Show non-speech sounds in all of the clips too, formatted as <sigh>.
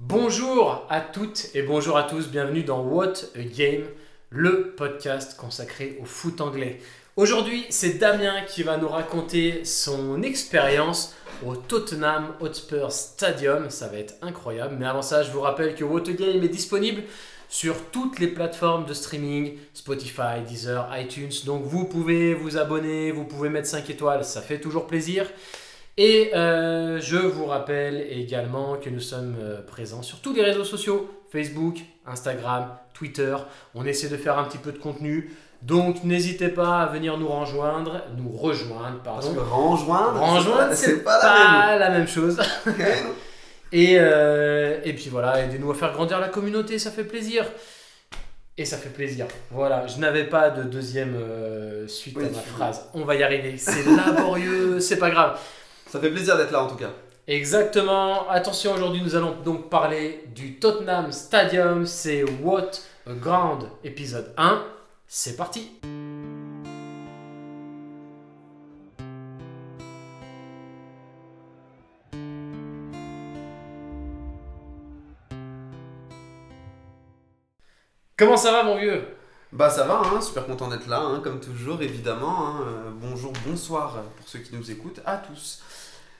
Bonjour à toutes et bonjour à tous, bienvenue dans What a Game, le podcast consacré au foot anglais. Aujourd'hui, c'est Damien qui va nous raconter son expérience au Tottenham Hotspur Stadium. Ça va être incroyable, mais avant ça, je vous rappelle que What a Game est disponible sur toutes les plateformes de streaming, Spotify, Deezer, iTunes. Donc vous pouvez vous abonner, vous pouvez mettre 5 étoiles, ça fait toujours plaisir. Et euh, je vous rappelle également que nous sommes euh, présents sur tous les réseaux sociaux, Facebook, Instagram, Twitter. On essaie de faire un petit peu de contenu. Donc n'hésitez pas à venir nous rejoindre, nous rejoindre, Parce pardon. que rejoindre, Rejoindre, c'est pas, la même chose. <laughs> Et, euh, et puis voilà, aidez-nous à faire grandir la communauté, ça fait plaisir. Et ça fait plaisir. Voilà, je n'avais pas de deuxième euh, suite Oui, à ma phrase. On va y arriver. C'est laborieux, <laughs> c'est pas grave. Ça fait plaisir d'être là en tout cas. Exactement. Attention, aujourd'hui, nous allons donc parler du Tottenham Stadium. C'est What a Ground, épisode 1. C'est parti. Comment ça va, mon vieux? Bah ça va, hein, super content d'être là, hein, comme toujours évidemment. hein. Euh, bonjour, bonsoir pour ceux qui nous écoutent, à tous.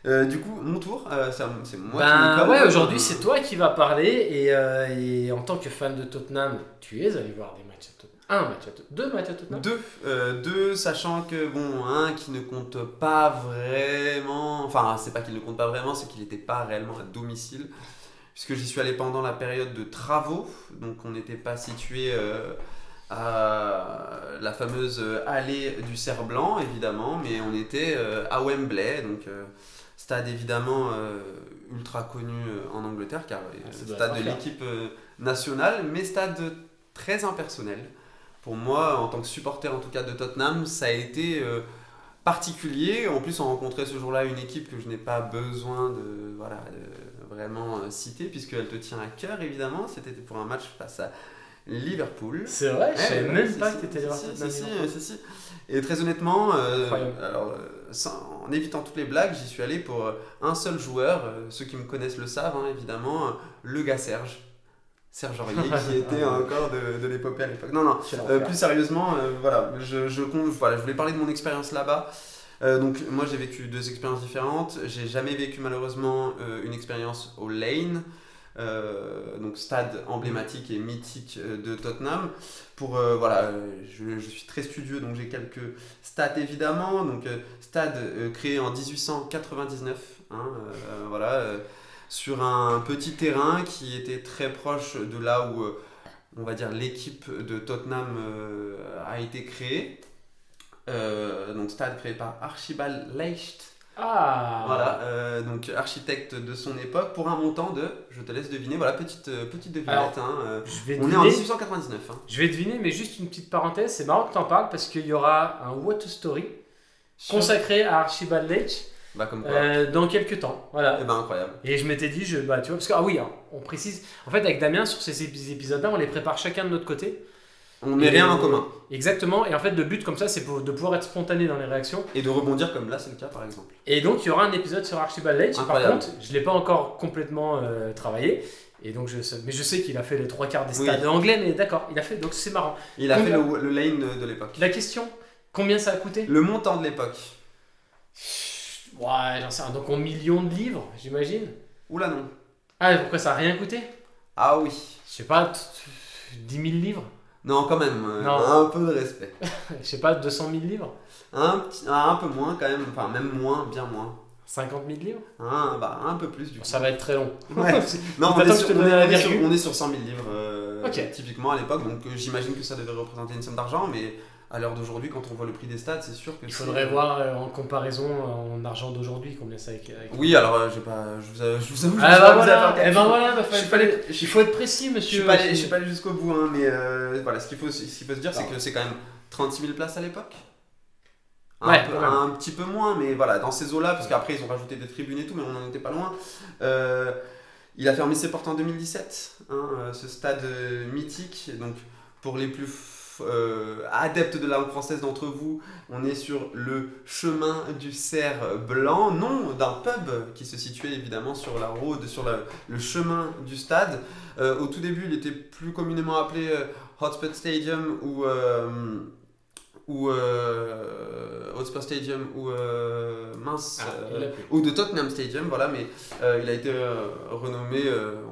Euh, du coup, mon tour, euh, c'est moi qui Ben me colle. ouais, aujourd'hui c'est toi qui vas parler et, euh, et en tant que fan de Tottenham, tu es allé voir des matchs à Tottenham. Un match à Tottenham. Deux matchs à Tottenham? Deux, deux, sachant que bon, un qui ne compte pas vraiment, enfin c'est pas qu'il ne compte pas vraiment, c'est qu'il n'était pas réellement à domicile, puisque j'y suis allé pendant la période de travaux, donc on n'était pas situé à la fameuse allée du cerf blanc évidemment, mais on était à Wembley, donc stade évidemment euh, ultra connu euh, en Angleterre, car Ah, stade de l'équipe nationale, mais stade très impersonnel. Pour moi, en tant que supporter en tout cas de Tottenham, ça a été euh, particulier. En plus, on rencontrait ce jour-là une équipe que je n'ai pas besoin de, voilà, de vraiment euh, citer, puisqu'elle te tient à cœur évidemment. C'était pour un match face à Liverpool. C'est vrai, je savais Ouais, même pas que si, si, si. Et très honnêtement, euh, alors, euh, sans- en évitant toutes les blagues, j'y suis allé pour euh, un seul joueur. ceux qui me connaissent le savent, hein, évidemment, le gars Serge. Serge Aurier, <laughs> qui était encore de, de l'épopée à l'époque. Non, non, euh, plus sérieusement, euh, voilà, je, je, voilà, je voulais parler de mon expérience là-bas. Euh, donc moi j'ai vécu deux expériences différentes. J'ai jamais vécu malheureusement une expérience au Lane, euh, donc stade emblématique et mythique euh, de Tottenham. Pour euh, voilà, je, suis très studieux donc j'ai quelques stats évidemment. Donc stade créé en 1899, hein, voilà, sur un petit terrain qui était très proche de là où on va dire l'équipe de Tottenham a été créée. Donc stade créé par Archibald Leicht, Ah voilà, euh, donc architecte de son époque pour un montant de, je te laisse deviner, voilà petite euh, petite devinette. hein, euh, Je vais, on est en deviner, 1899. hein. je vais deviner, mais juste une petite parenthèse, c'est marrant que t'en parles parce qu'il y aura un What a Story consacré à Archibald Leitch Bah comme quoi. euh, dans quelques temps. Voilà. Eh ben incroyable. Et je m'étais dit, je, bah, tu vois, parce que, ah oui, hein, on précise, en fait, avec Damien, sur ces épis- épisodes-là, on les prépare chacun de notre côté. On met Et- rien en commun. Exactement, et en fait, le but comme ça, c'est de pouvoir être spontané dans les réactions. Et de rebondir comme là c'est le cas par exemple. Et donc, il y aura un épisode sur Archibald Leitch. Par contre, je ne l'ai pas encore complètement euh, travaillé. Et donc, je sais, mais je sais qu'il a fait les trois quarts des Oui. stades anglais, mais d'accord, il a fait, donc c'est marrant. Il a fait le, le lane de l'époque. La question, combien ça a coûté? Le montant de l'époque. Ouais, j'en sais rien, donc en millions de livres, j'imagine. Oula non. Ah, pourquoi ça a rien coûté? Ah oui. Je sais pas, t- 10 000 livres? Non quand même, euh, Non. un peu de respect. <laughs> Je sais pas, 200 000 livres? Un, petit, un peu moins quand même, enfin même moins, bien moins. 50 000 livres? Un, bah, un peu plus du coup. Ça va être très long. Ouais. <laughs> Non, on est, sur, on, est, la on est sur- virgule on est sur 100 000 livres euh, typiquement à l'époque, donc euh, j'imagine que ça devait représenter une somme d'argent, mais à l'heure d'aujourd'hui, quand on voit le prix des stades, c'est sûr que Il faudrait voir euh, en comparaison euh, en argent d'aujourd'hui combien ça avec. avec- Oui, alors euh, j'ai pas, je vous, avoue- je vous avoue, je Ah sais bah voilà, eh ben voilà, bah, Je pas allé- il faut être précis, Je monsieur. je suis pas allé jusqu'au bout, hein, mais euh, voilà, ce qu'il faut, ce qu'il faut se dire, c'est que c'est quand même 36 000 places à l'époque. Un, Ouais, peu- un petit peu moins, mais voilà, dans ces eaux-là, parce qu'après ils ont rajouté des tribunes et tout, mais on n'en était pas loin. Il a fermé ses portes en 2017, hein, ce stade mythique. Donc pour les plus euh, adeptes de la langue française d'entre vous, on est sur le chemin du cerf blanc, nom d'un pub qui se situait évidemment sur la route, sur la- le chemin du stade. Euh, au tout début, il était plus communément appelé euh, Hotspur Stadium ou ou euh, Hotspur Stadium ou euh, mince Ah, euh, l'a plus. ou de Tottenham Stadium, voilà, mais il a été renommé,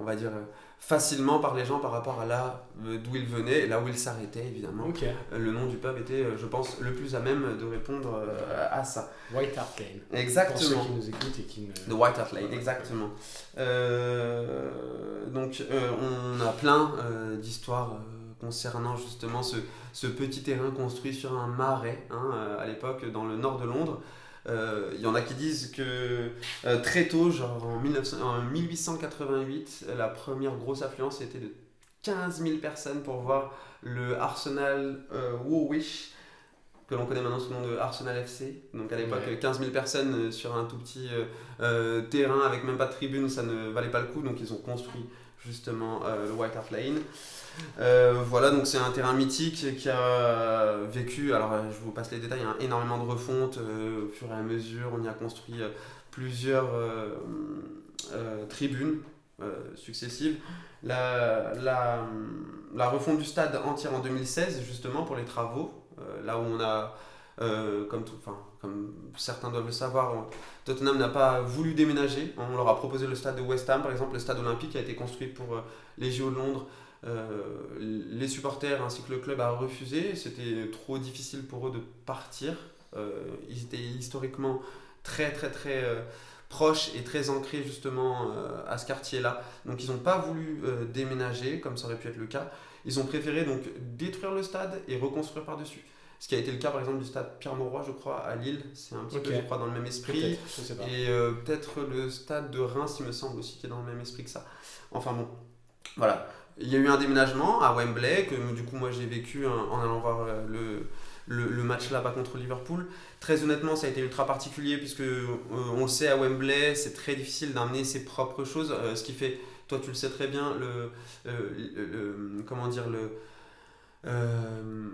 on va dire, facilement par les gens par rapport à là euh, d'où il venait et là où il s'arrêtait, évidemment. Euh, Le nom du pub était, euh, je pense, le plus à même de répondre à ça. White Hart Lane. Pour ceux Exactement. qui nous écoutent et qui ne. The White Hart Lane, exactement. Donc, on a plein d'histoires concernant justement ce, ce petit terrain construit sur un marais, hein, à l'époque, dans le nord de Londres. Euh, Il y en a qui disent que euh, très tôt, genre en, 1900 en 1888, la première grosse affluence était de 15 000 personnes pour voir le Arsenal euh, Woolwich, que l'on connaît maintenant sous le nom de Arsenal FC. Donc à l'époque, Ouais. 15 000 personnes euh, sur un tout petit euh, euh, terrain avec même pas de tribune, ça ne valait pas le coup. Donc ils ont construit justement euh, le White Hart Lane. Euh, voilà, donc c'est un terrain mythique qui a vécu, alors je vous passe les détails, hein, énormément de refonte euh, au fur et à mesure. On y a construit plusieurs tribunes successives. La, la, la refonte du stade entière en 2016, justement, pour les travaux, là où on a, euh, comme, tout, comme certains doivent le savoir, Tottenham n'a pas voulu déménager. On leur a proposé le stade de West Ham, par exemple, le stade olympique a été construit pour euh, les JO de Londres. Euh, les supporters ainsi que le club a refusé. C'était trop difficile pour eux de partir. Euh, ils étaient historiquement très très très euh, proches et très ancrés justement euh, à ce quartier-là. Donc ils n'ont pas voulu euh, déménager comme ça aurait pu être le cas. Ils ont préféré donc détruire le stade et reconstruire par-dessus. Ce qui a été le cas par exemple du stade Pierre-Mauroy, je crois, à Lille. C'est un petit peu, je crois, dans le même esprit. Peut-être, je sais pas. Et euh, peut-être le stade de Reims, il me semble aussi, qui est dans le même esprit que ça. Enfin bon, voilà. Il y a eu un déménagement à Wembley, que du coup moi j'ai vécu en, en allant voir euh, le, le, le match là-bas contre Liverpool. Très honnêtement, ça a été ultra particulier, puisque euh, on le sait, à Wembley, c'est très difficile d'amener ses propres choses. euh, ce qui fait, toi tu le sais très bien, le, euh, le- le- comment dire, le... euh,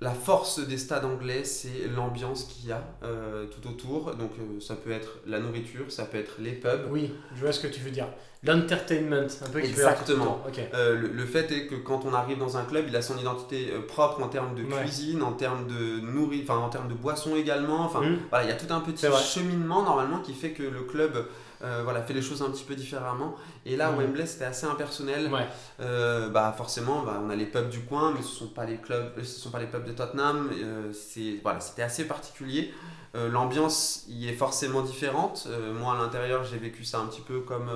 la force des stades anglais, c'est l'ambiance qu'il y a euh, tout autour. Donc euh, ça peut être la nourriture, ça peut être les pubs. Oui, je vois ce que tu veux dire. L'entertainment, un peu avoir tout le Exactement. temps. Ok. Euh, le, le fait est que quand on arrive dans un club, il a son identité propre en termes de Ouais. cuisine, en termes de nourriture, enfin en termes de boissons également. Enfin, Mhm. voilà, il y a tout un petit cheminement normalement qui fait que le club euh, voilà, fait les choses un petit peu différemment. Et là, Mhm. Wembley, c'était assez impersonnel. Ouais. Euh, bah forcément, bah, on a les pubs du coin, mais ce sont pas les clubs, euh, ce sont pas les pubs de Tottenham. Euh, c'est voilà, c'était assez particulier. L'ambiance y est forcément différente. Moi, à l'intérieur, j'ai vécu ça un petit peu comme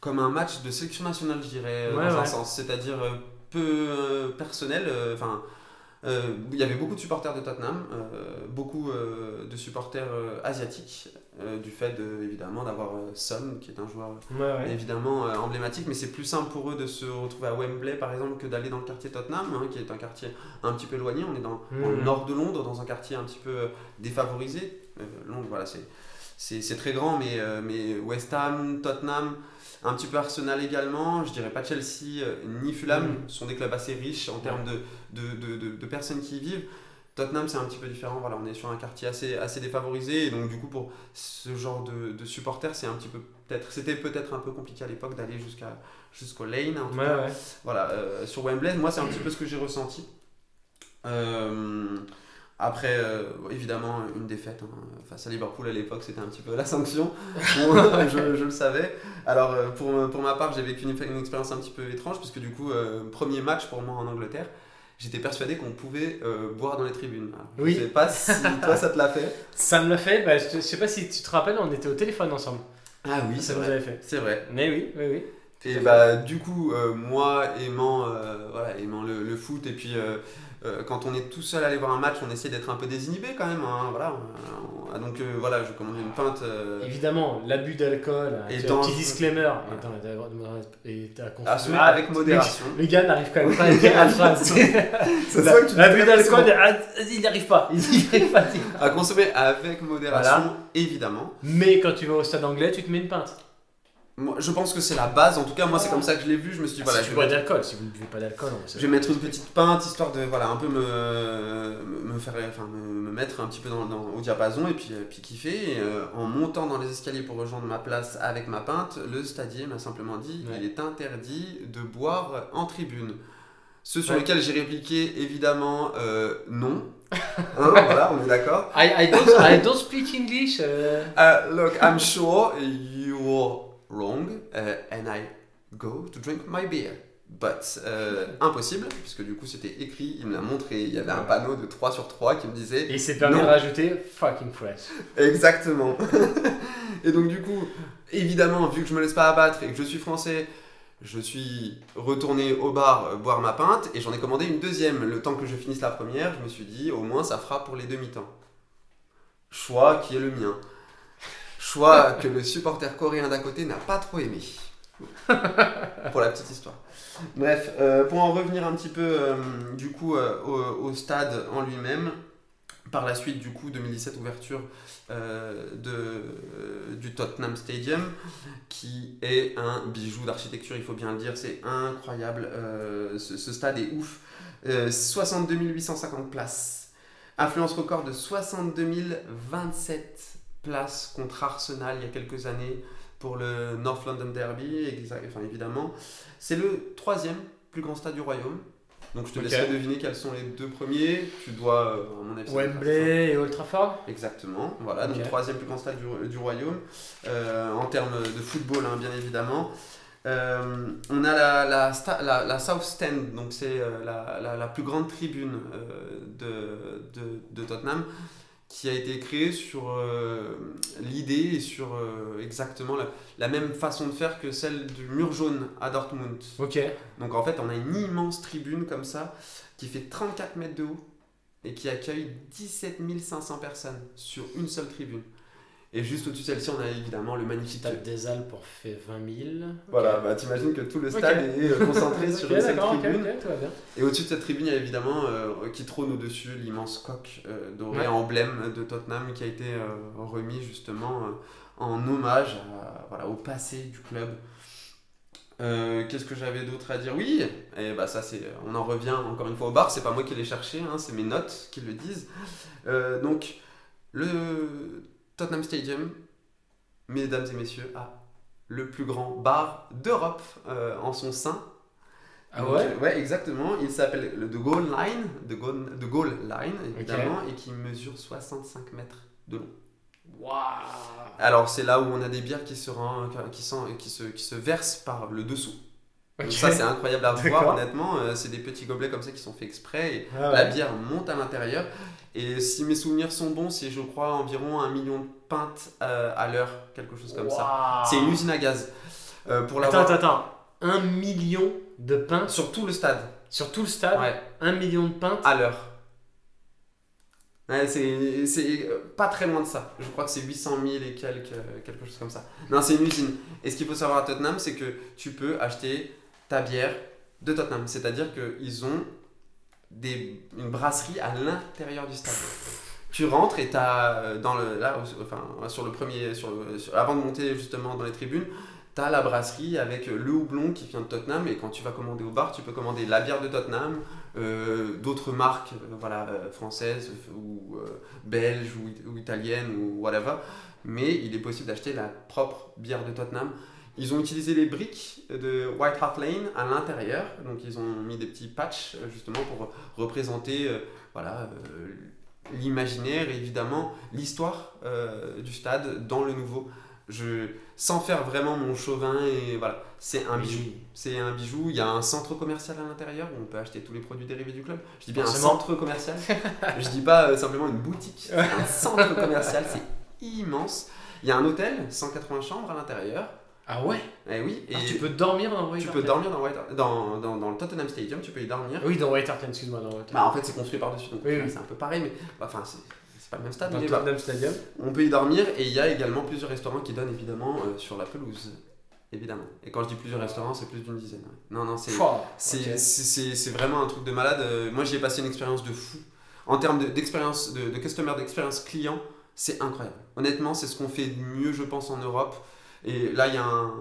comme un match de sélection nationale, je dirais, Ouais, dans un sens, c'est-à-dire peu personnel. Enfin. euh, il y avait beaucoup de supporters de Tottenham, euh, beaucoup euh, de supporters asiatiques, euh, du fait de, évidemment d'avoir euh, Son, qui est un joueur Ouais, ouais. évidemment euh, emblématique, mais c'est plus simple pour eux de se retrouver à Wembley par exemple que d'aller dans le quartier Tottenham, hein, qui est un quartier un petit peu éloigné. On est dans, dans le Mhm. nord de Londres, dans un quartier un petit peu euh, défavorisé. Euh, Londres, voilà, c'est, très grand, mais, euh, mais West Ham, Tottenham, un petit peu Arsenal également, je dirais pas Chelsea euh, ni Fulham, ce sont des clubs assez riches en termes de, de, de, de- de personnes qui y vivent. Tottenham, c'est un petit peu différent. Voilà, on est sur un quartier assez, assez défavorisé. Et donc, du coup, pour ce genre de, de supporters, c'est un petit peu peut-être, c'était peut-être un peu compliqué à l'époque d'aller jusqu'à, jusqu'au lane. en tout Ouais, cas. ouais. Voilà, euh, sur Wembley, moi, c'est un petit peu ce que j'ai ressenti. Euh, après, euh, évidemment, une défaite hein, face à Liverpool à l'époque, c'était un petit peu la sanction. <laughs> <laughs> Je, je le savais. Alors, pour, pour ma part, j'ai vécu une, une expérience un petit peu étrange, puisque du coup, premier match pour moi en Angleterre, j'étais persuadé qu'on pouvait euh, boire dans les tribunes. Alors, Oui. Je sais pas si toi, ça te l'a fait. <laughs> Ça me l'a fait, bah, je, je sais pas si tu te rappelles, on était au téléphone ensemble. Ah oui, ça c'est vrai. avait fait. C'est vrai. Mais oui, oui, oui. Et bah du coup, euh, moi aimant, euh, voilà, aimant le, le foot et puis euh, euh, quand on est tout seul à aller voir un match, on essaie d'être un peu désinhibé quand même. hein, voilà, on- on- donc euh, voilà, je commande une pinte. euh, Évidemment, l'abus d'alcool, Et tu as dans- un petit disclaimer. Et Et consumé- assumé avec modération. Le gars n'arrive quand même pas à <laughs> dire la phrase. Ça se <laughs> voit que tu L'abus d'alcool, ah, il n'y arrive pas. Il n'y arrive pas. À consommer avec modération, Voilà. évidemment. Mais quand tu vas au stade anglais, tu te mets une pinte. Moi, je pense que c'est la base. En tout cas, moi, c'est comme ça que je l'ai vu. Je me suis dit, Ah, voilà, si je bois mettre, d'alcool, si vous ne buvez pas d'alcool, je vais mettre une petite pinte histoire de, voilà, un peu me, me faire, enfin, me, me mettre un petit peu dans, dans- au diapason et puis, euh, puis kiffer. Et, euh, en montant dans les escaliers pour rejoindre ma place avec ma pinte, le stadier m'a simplement dit, Ouais. il est interdit de boire en tribune. Ce sur Ouais. lequel j'ai répliqué, évidemment, euh, non. <laughs> Hein, voilà, on est d'accord. I, I, don't, I don't speak English. euh. Uh, look, I'm sure you're wrong, uh, and I go to drink my beer. But euh, impossible, puisque du coup c'était écrit, il me l'a montré, il y avait un panneau de 3 sur 3 qui me disait Et il s'est permis de rajouter fucking French. <laughs> exactement. et donc du coup, évidemment, vu que je me laisse pas abattre et que je suis français, je suis retourné au bar euh, boire ma pinte et j'en ai commandé une deuxième. Le temps que je finisse la première, je me suis dit au moins ça fera pour les demi-temps. Choix qui est le mien. Choix que le supporter coréen d'à côté n'a pas trop aimé. <laughs> pour la petite histoire. Bref, euh, pour en revenir un petit peu euh, du coup euh, au, au stade en lui-même, par la suite du coup 2017 ouverture de, du Tottenham Stadium qui est un bijou d'architecture, il faut bien le dire, c'est incroyable, ce, ce stade est ouf, Euh, 62 850 places, affluence record de 62 027 places contre Arsenal il y a quelques années pour le North London Derby, enfin, évidemment. C'est le troisième plus grand stade du royaume. Donc je te laisserai deviner quels sont les deux premiers. Tu dois, euh, à mon avis. Wembley et Old Trafford Exactement, voilà, donc Ok. troisième plus grand stade du, du royaume, euh, en termes de football, hein, bien évidemment. Euh, on a la, la, sta- la, la South Stand, donc c'est euh, la, la, la plus grande tribune euh, de, de, de Tottenham, qui a été créée sur euh, l'idée et sur euh, exactement la, la même façon de faire que celle du mur jaune à Dortmund. Ok. Donc en fait, on a une immense tribune comme ça, qui fait 34 mètres de haut et qui accueille 17 500 personnes sur une seule tribune. Et juste au-dessus de celle-ci, on a évidemment le magnifique. Stade des Alpes pour fait 20 000. Voilà, bah t'imagines que tout le stade est euh, concentré <laughs> sur Ok, une seule d'accord, ok, tribune. Et au-dessus de cette tribune, il y a évidemment euh, qui trône au-dessus l'immense coq euh, doré Ouais. emblème de Tottenham qui a été euh, remis justement en hommage à- voilà, au passé du club. Qu'est-ce que j'avais d'autre à dire? Oui, et bah ça c'est, on en revient encore une fois au bar. C'est pas moi qui l'ai cherché, hein, c'est mes notes qui le disent. Donc le Tottenham Stadium, mesdames et messieurs, a le plus grand bar d'Europe euh, en son sein. Ah Donc, ouais? Ouais, exactement. Il s'appelle le The Goal Line, The Goal, The Goal Line, évidemment, et qui mesure 65 mètres de long. Waouh Alors, c'est là où on a des bières qui se, rend- qui, sont- qui, se, qui se versent par le dessous. Donc ça, c'est incroyable à voir, honnêtement. Euh, c'est des petits gobelets comme ça qui sont faits exprès. Et Ah La bière monte à l'intérieur. Et si mes souvenirs sont bons, c'est, je crois, environ un million de pintes euh, à l'heure, quelque chose comme ça. C'est une usine à gaz. Euh, pour Attends, attends, attends. Un million de pintes sur tout le stade. sur tout le stade Ouais. Un million de pintes à l'heure. Ouais, c'est pas très loin de ça. Je crois que c'est 800 000 et quelques, quelque chose comme ça. Non, c'est une usine. Et ce qu'il faut savoir à Tottenham, c'est que tu peux acheter ta bière de Tottenham. C'est-à-dire qu'ils ont des, une brasserie à l'intérieur du stade. Tu rentres et tu as, dans le, là, enfin, sur le premier, sur le- avant de monter justement dans les tribunes, tu as la brasserie avec le houblon qui vient de Tottenham. Et quand tu vas commander au bar, tu peux commander la bière de Tottenham, euh, d'autres marques euh, voilà, euh, françaises ou euh, belges ou, ou italiennes ou whatever. Mais il est possible d'acheter la propre bière de Tottenham. Ils ont utilisé les briques de White Hart Lane à l'intérieur, donc ils ont mis des petits patchs euh, justement pour représenter euh, voilà, euh, l'imaginaire et évidemment l'histoire euh, du stade dans le nouveau. Je, sans faire vraiment mon chauvin, et voilà, c'est un bijou. C'est un bijou. Il y a un centre commercial à l'intérieur où on peut acheter tous les produits dérivés du club. Je dis bien Forcément. un centre commercial. <laughs> je dis pas simplement une boutique. Un centre commercial. C'est immense. Il y a un hôtel, 180 chambres à l'intérieur. Ah ouais Eh oui. Et Ah, Tu peux dormir dans White tu peux dormir dans, White- dans, dans, dans le Tottenham Stadium. Tu peux y dormir. Oui, dans White Hart excuse-moi, dans White Hart Bah, en fait, c'est construit par-dessus. Donc Oui, oui. c'est un peu pareil. Mais enfin, c'est c'est pas le même stade. Dans mais le. Tottenham Stadium. On peut y dormir et il y a également plusieurs restaurants qui donnent évidemment euh, sur la pelouse. Évidemment. Et quand je dis plusieurs restaurants, c'est plus d'une dizaine. ouais. Non, non, c'est. Fouah, C'est ok. c'est- c'est- c'est vraiment un truc de malade. Euh, Moi, j'y ai passé une expérience de fou. En termes de- d'expérience, de, de customer, d'expérience client, c'est incroyable. Honnêtement, c'est ce qu'on fait de mieux, je pense, en Europe. Et là, il y a un.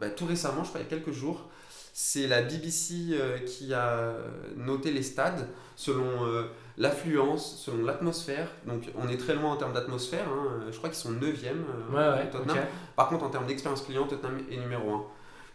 bah, tout récemment, je crois, il y a quelques jours, c'est la BBC euh, qui a noté les stades selon euh, l'affluence, selon l'atmosphère. Donc, on est très loin en termes d'atmosphère. hein. Je crois qu'ils sont 9e Ouais, ouais. Tottenham. Par contre, en termes d'expérience client, Tottenham est numéro 1.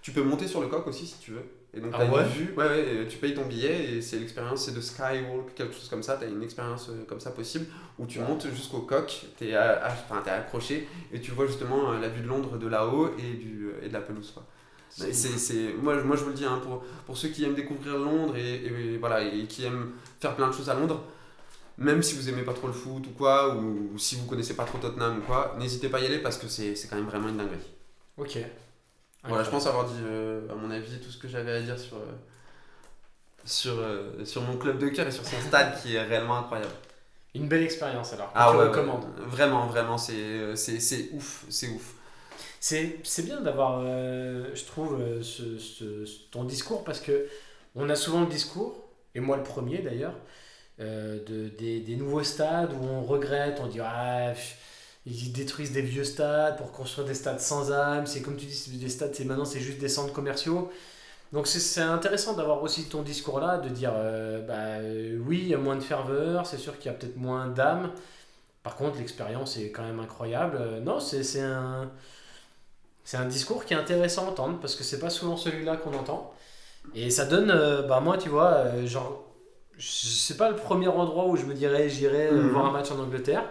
Tu peux monter sur le coq aussi si tu veux. Et donc, Ah t'as ouais une vue, ouais, tu payes ton billet et c'est l'expérience, c'est de Skywalk, quelque chose comme ça. Tu as une expérience euh, comme ça possible où tu montes jusqu'au coq, tu es, accroché et tu vois justement euh, la vue de Londres de là-haut et, du, et de la pelouse. Quoi. C'est C'est, moi, moi, je vous le dis, hein, pour, pour ceux qui aiment découvrir Londres et, et voilà, et qui aiment faire plein de choses à Londres, même si vous aimez pas trop le foot ou quoi, ou, ou si vous connaissez pas trop Tottenham ou quoi, n'hésitez pas à y aller parce que c'est quand même vraiment une dinguerie. Ok. Voilà, je pense avoir dit, euh, à mon avis, tout ce que j'avais à dire sur, euh, sur, euh, sur mon club de cœur et sur son stade qui est réellement incroyable. Une belle expérience alors. Ah tu ouais, recommandes. ouais, vraiment, vraiment, c'est, c'est, c'est ouf, c'est ouf. C'est c'est bien d'avoir, je trouve, ce, ton discours parce que on a souvent le discours, et moi le premier d'ailleurs, de, des, des nouveaux stades où on regrette, on dit ah, pff, ils détruisent des vieux stades pour construire des stades sans âme. C'est comme tu dis, des stades, c'est maintenant c'est juste des centres commerciaux. Donc c'est- intéressant d'avoir aussi ton discours là, de dire euh, bah euh, oui, il y a moins de ferveur, c'est sûr qu'il y a peut-être moins d'âme. Par contre, l'expérience est quand même incroyable. Euh, non, c'est un c'est un discours qui est intéressant à entendre parce que c'est pas souvent celui-là qu'on entend. Et ça donne, euh, bah moi tu vois, genre, c'est pas le premier endroit où je me dirais j'irai Mhm. voir un match en Angleterre.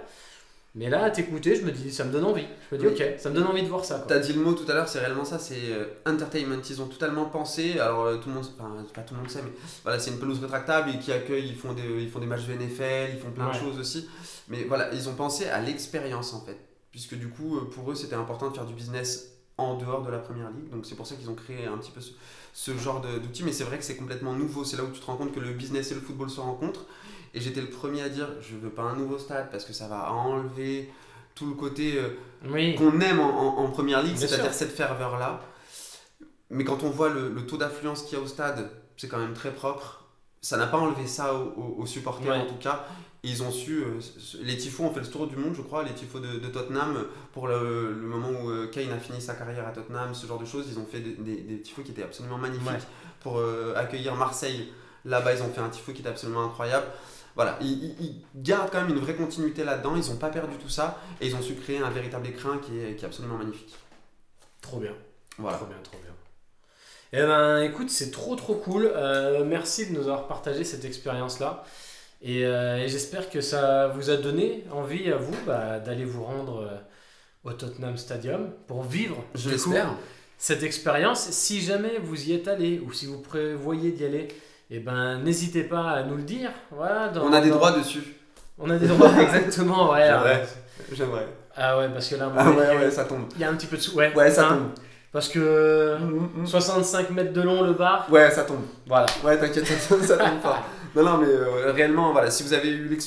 Mais là, à t'écouter, je me dis, ça me donne envie. Je me dis, Oui. ok, ça me donne envie de voir ça. T'as dit le mot tout à l'heure, c'est réellement ça, c'est euh, entertainment. Ils ont totalement pensé, alors euh, tout le monde, enfin pas tout le monde sait, mais voilà, c'est une pelouse rétractable et qui accueille, ils font des, ils font des matchs de NFL, ils font plein de choses aussi. Mais voilà, ils ont pensé à l'expérience en fait, puisque du coup, euh, pour eux, c'était important de faire du business en dehors de la première ligue. Donc c'est pour ça qu'ils ont créé un petit peu ce, ce genre de- d'outil. Mais c'est vrai que c'est complètement nouveau. C'est là où tu te rends compte que le business et le football se rencontrent. Et j'étais le premier à dire, je veux pas un nouveau stade parce que ça va enlever tout le côté euh, Oui, qu'on aime en, en- en première ligue, c'est-à-dire cette ferveur-là. Mais quand on voit le, le taux d'affluence qu'il y a au stade, c'est quand même très propre. Ça n'a pas enlevé ça aux, aux- aux supporters Ouais. en tout cas. Et ils ont su. euh, les tifos ont fait le tour du monde, je crois, les tifos de, de Tottenham, pour le, le moment où euh, Kane a fini sa carrière à Tottenham, ce genre de choses. Ils ont fait des, des, des tifos qui étaient absolument magnifiques Ouais. pour euh, accueillir Marseille. Là-bas, ils ont fait un tifo qui était absolument incroyable. Voilà, ils, ils- ils gardent quand même une vraie continuité là-dedans. Ils n'ont pas perdu tout ça et ils ont su créer un véritable écrin qui est, qui est absolument magnifique. trop bien. Voilà. Trop bien, trop bien. Eh ben, écoute, c'est trop trop cool. Euh, merci de nous avoir partagé cette expérience-là. Et, euh, et j'espère que ça vous a donné envie à vous bah, d'aller vous rendre euh, au Tottenham Stadium pour vivre Je l'espère. cette expérience. Si jamais vous y êtes allé ou si vous prévoyez d'y aller, eh ben, n'hésitez pas à nous le dire. Voilà, dans- On a des dans- droits dessus. On a des droits, <laughs> exactement. Ouais, J'aimerais. J'aimerais. Ah ouais, parce que là, Ah ouais, ouais, ça tombe. il y a un petit peu de sous. Ouais, Ouais, ça hein, tombe. Parce que Mm, mm. 65 mètres de long le bar. Ouais, ça tombe. Voilà. Ouais, t'inquiète, ça, <laughs> ça tombe pas. Non, non, mais euh, réellement, voilà, si vous avez eu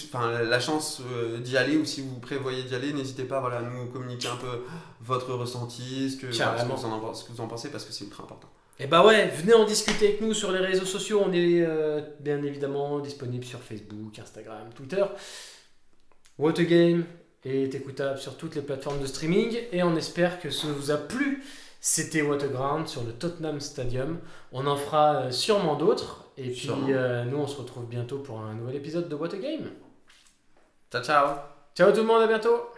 la chance euh, d'y aller ou si vous prévoyez d'y aller, n'hésitez pas voilà, à nous communiquer un peu votre ressenti, ce que, voilà, ce que, vous, en, en- ce que vous en pensez, parce que c'est ultra important. Et bah ouais, venez en discuter avec nous sur les réseaux sociaux. On est euh, bien évidemment disponible sur Facebook, Instagram, Twitter. What a Game est écoutable sur toutes les plateformes de streaming et on espère que ça vous a plu. C'était What a Ground sur le Tottenham Stadium. On en fera euh, sûrement d'autres. Et puis euh, nous, on se retrouve bientôt pour un nouvel épisode de What a Game. Ciao, ciao Ciao tout le monde, à bientôt